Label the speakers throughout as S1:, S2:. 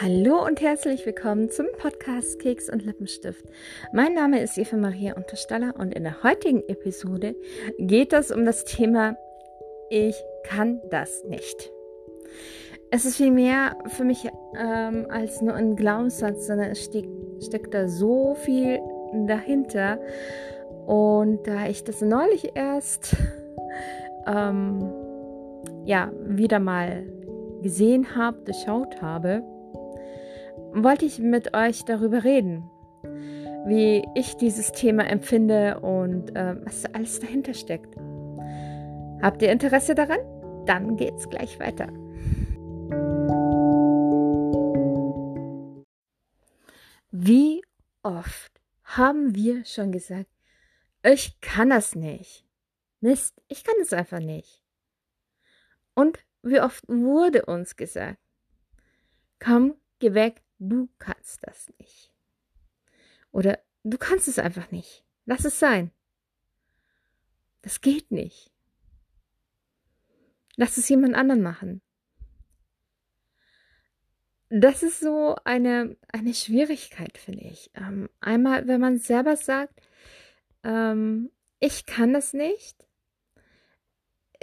S1: Hallo und herzlich willkommen zum Podcast Keks und Lippenstift. Mein Name ist Eva Maria Unterstaller und in der heutigen Episode geht es um das Thema Ich kann das nicht. Es ist viel mehr für mich ähm, als nur ein Glaubenssatz, sondern es steck, steckt da so viel dahinter. Und da ich das neulich erst ähm, ja wieder mal gesehen habe, durchschaut habe, wollte ich mit euch darüber reden, wie ich dieses Thema empfinde und äh, was alles dahinter steckt. Habt ihr Interesse daran? Dann geht's gleich weiter. Wie oft haben wir schon gesagt, ich kann das nicht. Mist, ich kann es einfach nicht. Und wie oft wurde uns gesagt, komm, geh weg, du kannst das nicht. Oder du kannst es einfach nicht. Lass es sein. Das geht nicht. Lass es jemand anderen machen. Das ist so eine, eine Schwierigkeit, finde ich. Ähm, einmal, wenn man selber sagt, ähm, ich kann das nicht,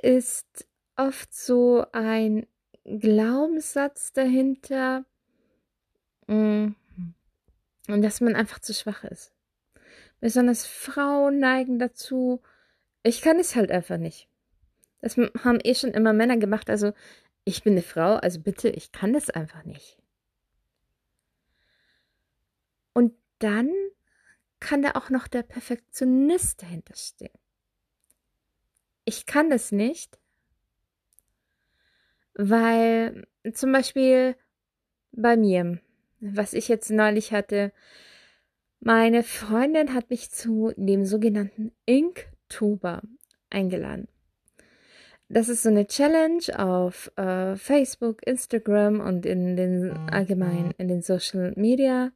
S1: ist oft so ein Glaubenssatz dahinter, und dass man einfach zu schwach ist. Besonders Frauen neigen dazu, ich kann es halt einfach nicht. Das haben eh schon immer Männer gemacht, also ich bin eine Frau, also bitte, ich kann das einfach nicht. Und dann kann da auch noch der Perfektionist dahinter stehen. Ich kann das nicht, weil zum Beispiel bei mir, was ich jetzt neulich hatte, meine Freundin hat mich zu dem sogenannten Inktober eingeladen. Das ist so eine Challenge auf äh, Facebook, Instagram und in den allgemein in den Social Media,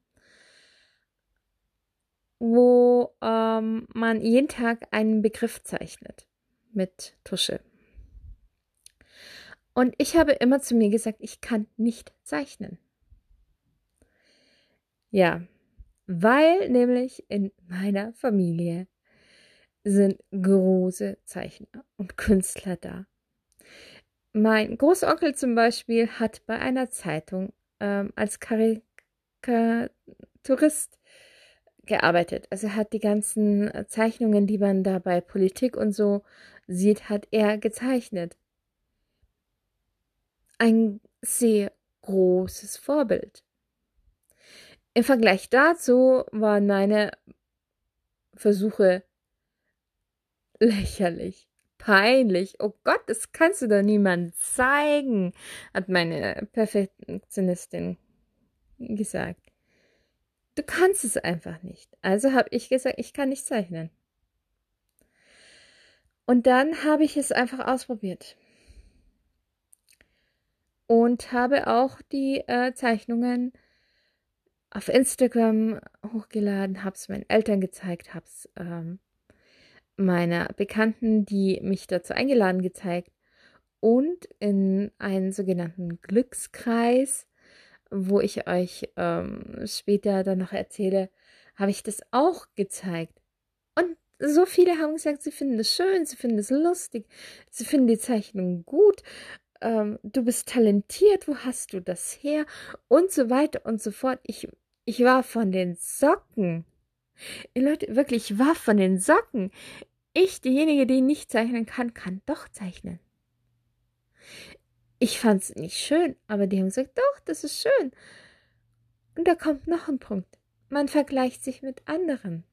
S1: wo ähm, man jeden Tag einen Begriff zeichnet mit Tusche. Und ich habe immer zu mir gesagt, ich kann nicht zeichnen. Ja, weil nämlich in meiner Familie sind große Zeichner und Künstler da. Mein Großonkel zum Beispiel hat bei einer Zeitung ähm, als Karikaturist gearbeitet. Also er hat die ganzen Zeichnungen, die man da bei Politik und so sieht, hat er gezeichnet ein sehr großes Vorbild. Im Vergleich dazu waren meine Versuche lächerlich, peinlich. Oh Gott, das kannst du doch niemand zeigen, hat meine Perfektionistin gesagt. Du kannst es einfach nicht. Also habe ich gesagt, ich kann nicht zeichnen. Und dann habe ich es einfach ausprobiert und habe auch die äh, Zeichnungen auf Instagram hochgeladen, habe es meinen Eltern gezeigt, habe es ähm, meiner Bekannten, die mich dazu eingeladen, gezeigt und in einen sogenannten Glückskreis, wo ich euch ähm, später dann noch erzähle, habe ich das auch gezeigt. Und so viele haben gesagt, sie finden es schön, sie finden es lustig, sie finden die Zeichnung gut ähm, du bist talentiert, wo hast du das her? Und so weiter und so fort. Ich, ich war von den Socken. Leute, wirklich, ich war von den Socken. Ich, diejenige, die nicht zeichnen kann, kann doch zeichnen. Ich fand's nicht schön, aber die haben gesagt, doch, das ist schön. Und da kommt noch ein Punkt. Man vergleicht sich mit anderen.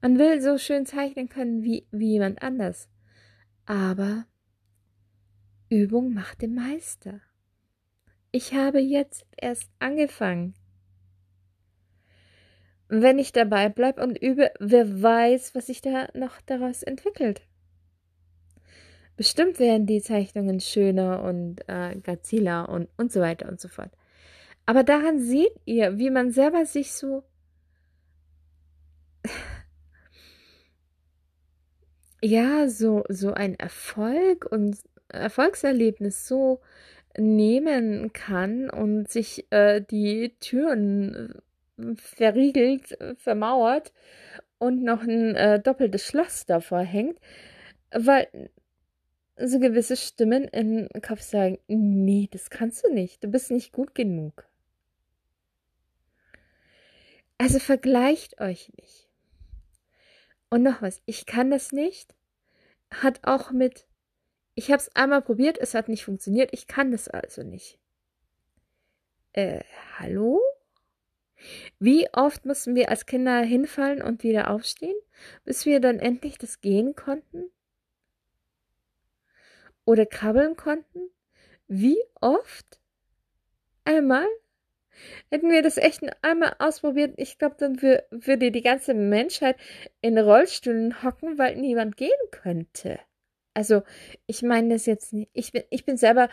S1: Man will so schön zeichnen können wie, wie jemand anders. Aber Übung macht den Meister. Ich habe jetzt erst angefangen. Wenn ich dabei bleibe und übe, wer weiß, was sich da noch daraus entwickelt. Bestimmt werden die Zeichnungen schöner und äh, graziler und, und so weiter und so fort. Aber daran seht ihr, wie man selber sich so ja, so, so ein Erfolg und Erfolgserlebnis so nehmen kann und sich äh, die Türen äh, verriegelt, äh, vermauert und noch ein äh, doppeltes Schloss davor hängt, weil so gewisse Stimmen im Kopf sagen, nee, das kannst du nicht, du bist nicht gut genug. Also vergleicht euch nicht. Und noch was, ich kann das nicht, hat auch mit, ich habe es einmal probiert, es hat nicht funktioniert, ich kann das also nicht. Äh, hallo? Wie oft mussten wir als Kinder hinfallen und wieder aufstehen, bis wir dann endlich das gehen konnten? Oder krabbeln konnten? Wie oft? Einmal? Hätten wir das echt einmal ausprobiert, ich glaube, dann würde die ganze Menschheit in Rollstühlen hocken, weil niemand gehen könnte. Also, ich meine das jetzt nicht. Ich bin, ich bin selber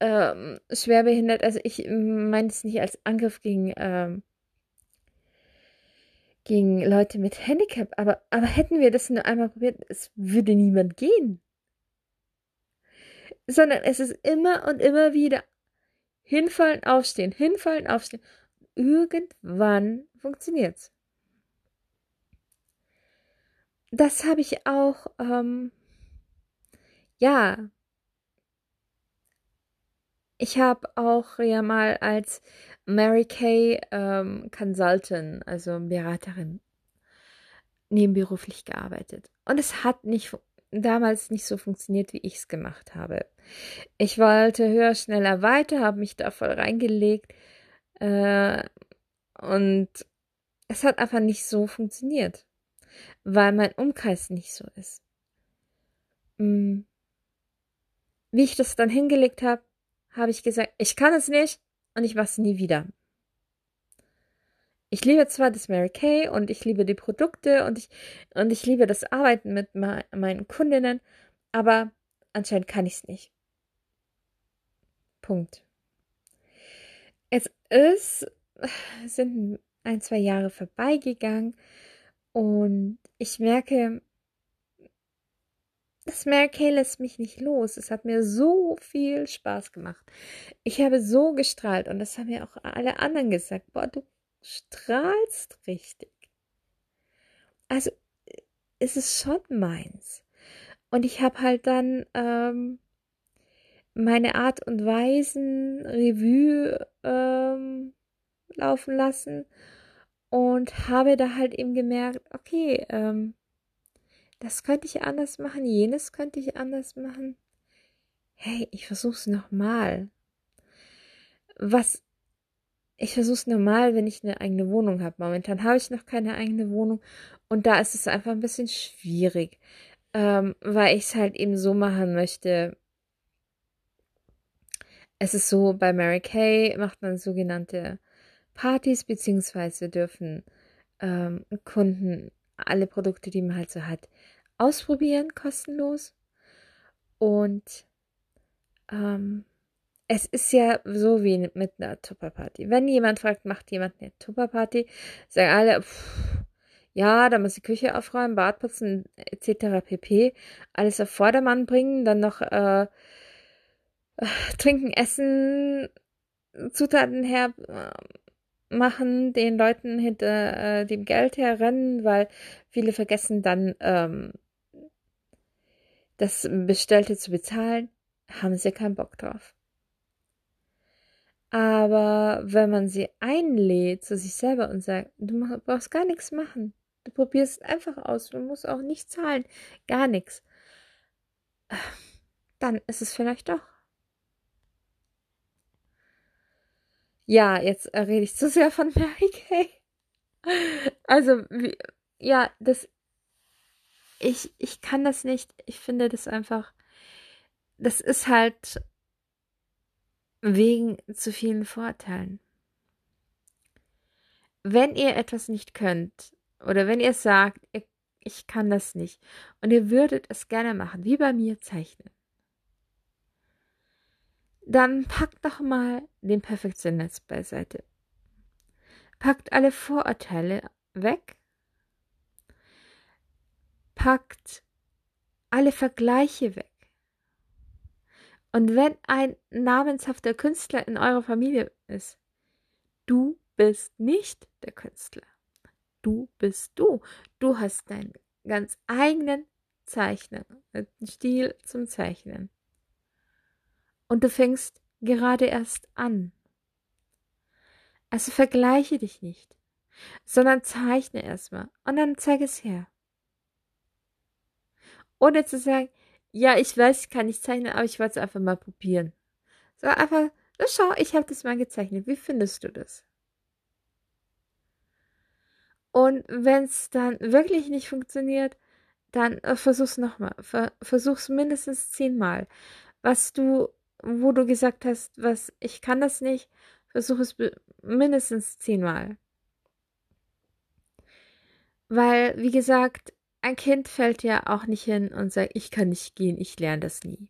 S1: ähm, schwerbehindert, also ich meine es nicht als Angriff gegen, ähm, gegen Leute mit Handicap, aber, aber hätten wir das nur einmal probiert, es würde niemand gehen. Sondern es ist immer und immer wieder Hinfallen, aufstehen, hinfallen, aufstehen. Irgendwann funktioniert's. Das habe ich auch, ähm, ja. Ich habe auch ja mal als Mary Kay ähm, Consultant, also Beraterin, nebenberuflich gearbeitet. Und es hat nicht damals nicht so funktioniert, wie ich es gemacht habe. Ich wollte höher, schneller, weiter, habe mich da voll reingelegt äh, und es hat einfach nicht so funktioniert, weil mein Umkreis nicht so ist. Mm. Wie ich das dann hingelegt habe, habe ich gesagt, ich kann es nicht und ich mache es nie wieder ich liebe zwar das Mary Kay und ich liebe die Produkte und ich, und ich liebe das Arbeiten mit me meinen Kundinnen, aber anscheinend kann ich es nicht. Punkt. Es ist, sind ein, zwei Jahre vorbeigegangen und ich merke, das Kay lässt mich nicht los. Es hat mir so viel Spaß gemacht. Ich habe so gestrahlt und das haben mir auch alle anderen gesagt. Boah, du strahlst richtig. Also ist es schon meins. Und ich habe halt dann ähm, meine Art und Weisen Revue ähm, laufen lassen und habe da halt eben gemerkt, okay, ähm, das könnte ich anders machen, jenes könnte ich anders machen. Hey, ich versuch's nochmal. Was ich versuche es normal, wenn ich eine eigene Wohnung habe. Momentan habe ich noch keine eigene Wohnung und da ist es einfach ein bisschen schwierig, ähm, weil ich es halt eben so machen möchte. Es ist so, bei Mary Kay macht man sogenannte Partys, beziehungsweise dürfen ähm, Kunden alle Produkte, die man halt so hat, ausprobieren, kostenlos. Und ähm, es ist ja so wie mit einer Tupperparty. Wenn jemand fragt, macht jemand eine Tupperparty, sagen alle, pff, ja, da muss die Küche aufräumen, Bad putzen, etc. pp. Alles auf Vordermann bringen, dann noch äh, trinken, essen, Zutaten her äh, machen, den Leuten hinter äh, dem Geld herrennen, weil viele vergessen dann ähm, das Bestellte zu bezahlen, haben sie keinen Bock drauf. Aber wenn man sie einlädt zu sich selber und sagt, du brauchst gar nichts machen, du probierst einfach aus, du musst auch nicht zahlen, gar nichts, dann ist es vielleicht doch. Ja, jetzt rede ich zu sehr von Mary Kay. Also, wie, ja, das, ich, ich kann das nicht. Ich finde das einfach, das ist halt wegen zu vielen Vorteilen. Wenn ihr etwas nicht könnt oder wenn ihr sagt, ich kann das nicht und ihr würdet es gerne machen, wie bei mir zeichnen, dann packt doch mal den Perfektionismus beiseite. Packt alle Vorurteile weg. Packt alle Vergleiche weg Und wenn ein namenshafter Künstler in eurer Familie ist, du bist nicht der Künstler. Du bist du. Du hast deinen ganz eigenen Zeichnen, Stil zum Zeichnen. Und du fängst gerade erst an. Also vergleiche dich nicht, sondern zeichne erstmal und dann zeig es her. Ohne zu sagen, ja, ich weiß, ich kann nicht zeichnen, aber ich wollte es einfach mal probieren. So einfach, so schau, ich habe das mal gezeichnet. Wie findest du das? Und wenn es dann wirklich nicht funktioniert, dann äh, versuch's nochmal. Ver versuch's mindestens zehnmal. Was du, wo du gesagt hast, was, ich kann das nicht, versuch es mindestens zehnmal. Weil, wie gesagt, ein Kind fällt ja auch nicht hin und sagt, ich kann nicht gehen, ich lerne das nie.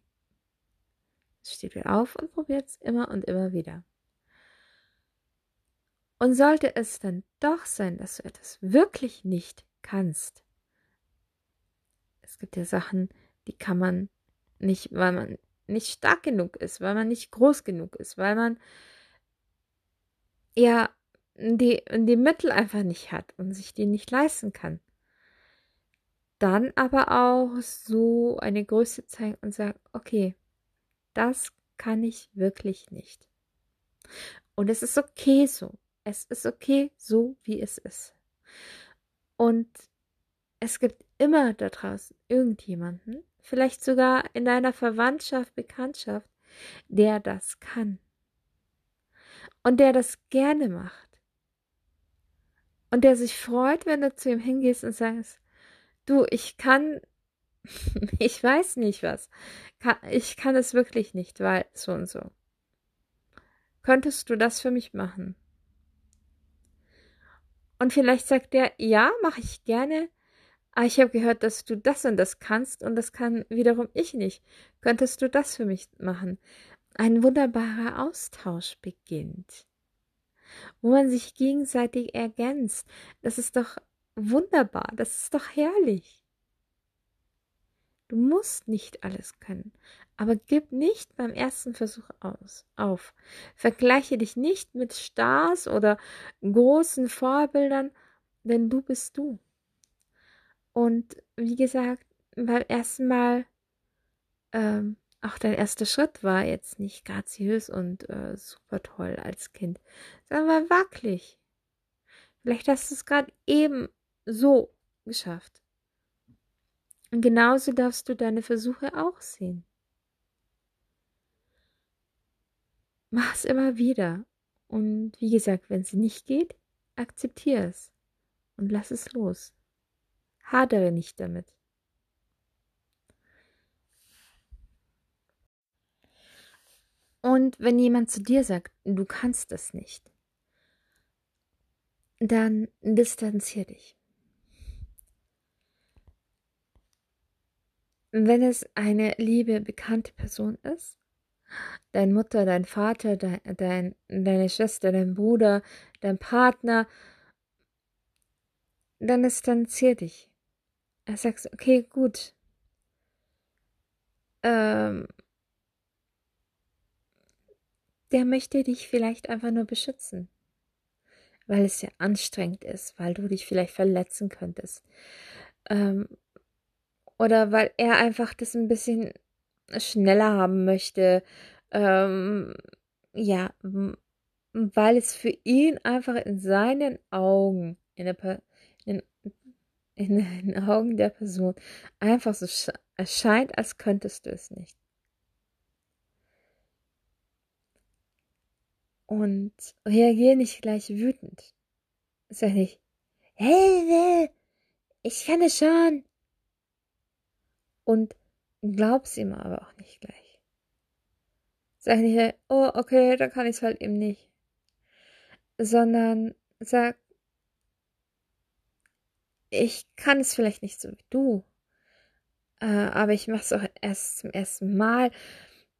S1: Es steht wieder auf und probiert es immer und immer wieder. Und sollte es dann doch sein, dass du etwas wirklich nicht kannst, es gibt ja Sachen, die kann man nicht, weil man nicht stark genug ist, weil man nicht groß genug ist, weil man ja die, die Mittel einfach nicht hat und sich die nicht leisten kann. Dann aber auch so eine Größe zeigen und sagen, okay, das kann ich wirklich nicht. Und es ist okay so. Es ist okay so, wie es ist. Und es gibt immer da draußen irgendjemanden, vielleicht sogar in deiner Verwandtschaft, Bekanntschaft, der das kann. Und der das gerne macht. Und der sich freut, wenn du zu ihm hingehst und sagst, du, ich kann, ich weiß nicht was, ich kann es wirklich nicht, weil so und so. Könntest du das für mich machen? Und vielleicht sagt er, ja, mache ich gerne, Ah, ich habe gehört, dass du das und das kannst und das kann wiederum ich nicht. Könntest du das für mich machen? Ein wunderbarer Austausch beginnt, wo man sich gegenseitig ergänzt. Das ist doch wunderbar, das ist doch herrlich. Du musst nicht alles können, aber gib nicht beim ersten Versuch aus, auf. Vergleiche dich nicht mit Stars oder großen Vorbildern, denn du bist du. Und wie gesagt, beim ersten Mal, ähm, auch dein erster Schritt war jetzt nicht graziös und äh, super toll als Kind, sondern war wackelig. Vielleicht hast du es gerade eben so geschafft. Und genauso darfst du deine Versuche auch sehen. Mach es immer wieder. Und wie gesagt, wenn es nicht geht, akzeptiere es und lass es los. Hadere nicht damit. Und wenn jemand zu dir sagt, du kannst das nicht, dann distanzier dich. Wenn es eine liebe, bekannte Person ist, dein Mutter, dein Vater, dein, dein, deine Schwester, dein Bruder, dein Partner, dann distanzier dich sagst, okay, gut. Ähm, der möchte dich vielleicht einfach nur beschützen, weil es ja anstrengend ist, weil du dich vielleicht verletzen könntest. Ähm, oder weil er einfach das ein bisschen schneller haben möchte. Ähm, ja, weil es für ihn einfach in seinen Augen, in der, in in den Augen der Person einfach so erscheint, als könntest du es nicht. Und reagier nicht gleich wütend. Sag nicht, hey, ich kann es schon. Und glaub's ihm aber auch nicht gleich. Sag nicht, oh, okay, dann kann ich es halt eben nicht. Sondern sag, ich kann es vielleicht nicht so wie du, äh, aber ich mache es auch erst zum ersten Mal.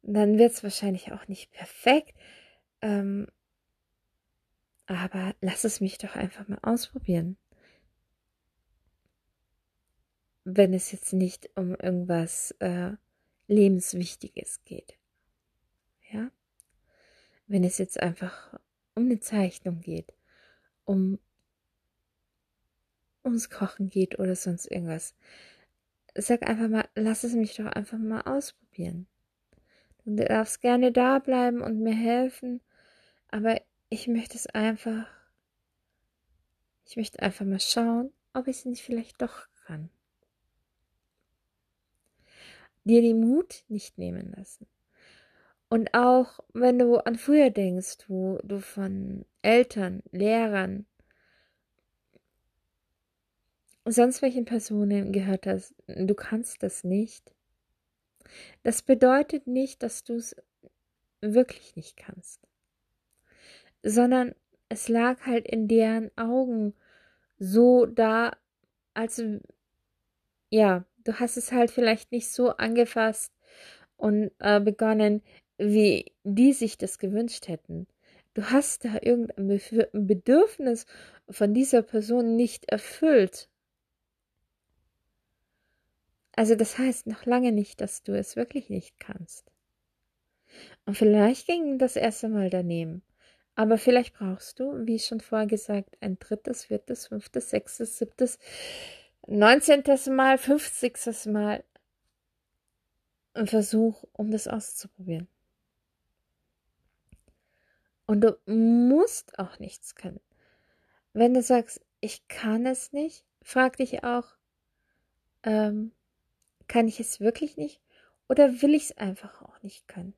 S1: Dann wird es wahrscheinlich auch nicht perfekt. Ähm, aber lass es mich doch einfach mal ausprobieren. Wenn es jetzt nicht um irgendwas äh, Lebenswichtiges geht. ja. Wenn es jetzt einfach um eine Zeichnung geht, um ums Kochen geht oder sonst irgendwas. Sag einfach mal, lass es mich doch einfach mal ausprobieren. Du darfst gerne da bleiben und mir helfen, aber ich möchte es einfach, ich möchte einfach mal schauen, ob ich es nicht vielleicht doch kann. Dir den Mut nicht nehmen lassen. Und auch wenn du an früher denkst, wo du von Eltern, Lehrern, sonst welchen Personen gehört hast, du kannst das nicht. Das bedeutet nicht, dass du es wirklich nicht kannst, sondern es lag halt in deren Augen so da, als ja, du hast es halt vielleicht nicht so angefasst und äh, begonnen, wie die sich das gewünscht hätten. Du hast da irgendein Bedürfnis von dieser Person nicht erfüllt. Also das heißt noch lange nicht, dass du es wirklich nicht kannst. Und vielleicht ging das erste Mal daneben. Aber vielleicht brauchst du, wie schon vorher gesagt, ein drittes, viertes, fünftes, sechstes, siebtes, neunzehntes Mal, fünfzigstes Mal einen Versuch, um das auszuprobieren. Und du musst auch nichts können. Wenn du sagst, ich kann es nicht, frag dich auch, ähm, kann ich es wirklich nicht oder will ich es einfach auch nicht können?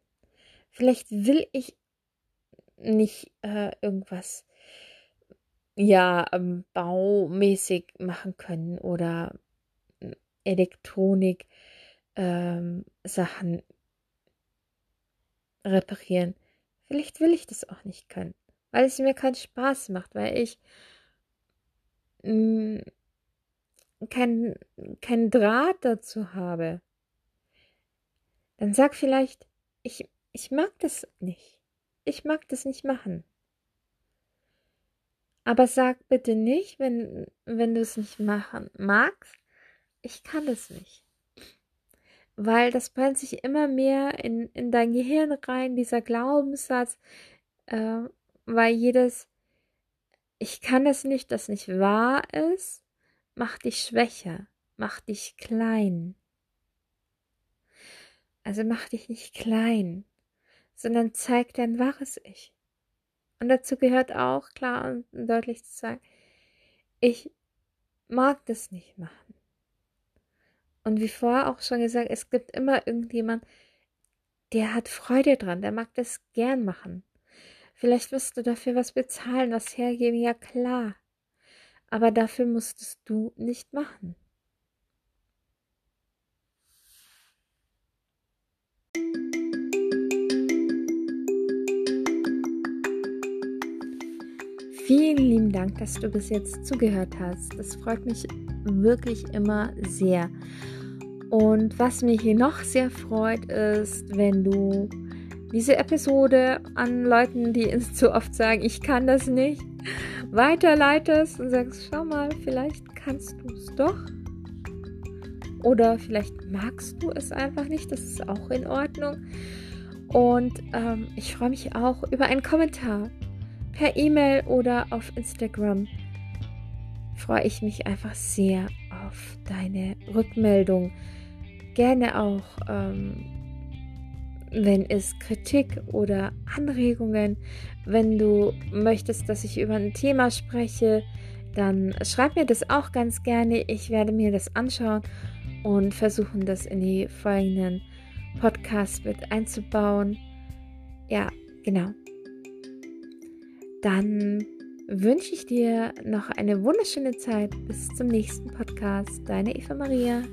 S1: Vielleicht will ich nicht äh, irgendwas ja ähm, baumäßig machen können oder hm, Elektronik ähm, Sachen reparieren. Vielleicht will ich das auch nicht können, weil es mir keinen Spaß macht, weil ich hm, kein, kein Draht dazu habe, dann sag vielleicht, ich, ich mag das nicht. Ich mag das nicht machen. Aber sag bitte nicht, wenn, wenn du es nicht machen magst, ich kann es nicht. Weil das brennt sich immer mehr in, in dein Gehirn rein, dieser Glaubenssatz, äh, weil jedes Ich kann es nicht, das nicht wahr ist, Mach dich schwächer, mach dich klein. Also mach dich nicht klein, sondern zeig dein wahres Ich. Und dazu gehört auch klar und deutlich zu sagen, ich mag das nicht machen. Und wie vorher auch schon gesagt, es gibt immer irgendjemand, der hat Freude dran, der mag das gern machen. Vielleicht wirst du dafür was bezahlen, was hergeben, ja klar aber dafür musstest du nicht machen. Vielen lieben Dank, dass du bis jetzt zugehört hast. Das freut mich wirklich immer sehr. Und was mich hier noch sehr freut, ist, wenn du diese Episode an Leuten, die zu oft sagen, ich kann das nicht, weiterleitest und sagst, schau mal, vielleicht kannst du es doch. Oder vielleicht magst du es einfach nicht, das ist auch in Ordnung. Und ähm, ich freue mich auch über einen Kommentar per E-Mail oder auf Instagram. Freue ich mich einfach sehr auf deine Rückmeldung. Gerne auch ähm, wenn es Kritik oder Anregungen, wenn du möchtest, dass ich über ein Thema spreche, dann schreib mir das auch ganz gerne. Ich werde mir das anschauen und versuchen, das in die folgenden Podcasts mit einzubauen. Ja, genau. Dann wünsche ich dir noch eine wunderschöne Zeit. Bis zum nächsten Podcast. Deine Eva Maria.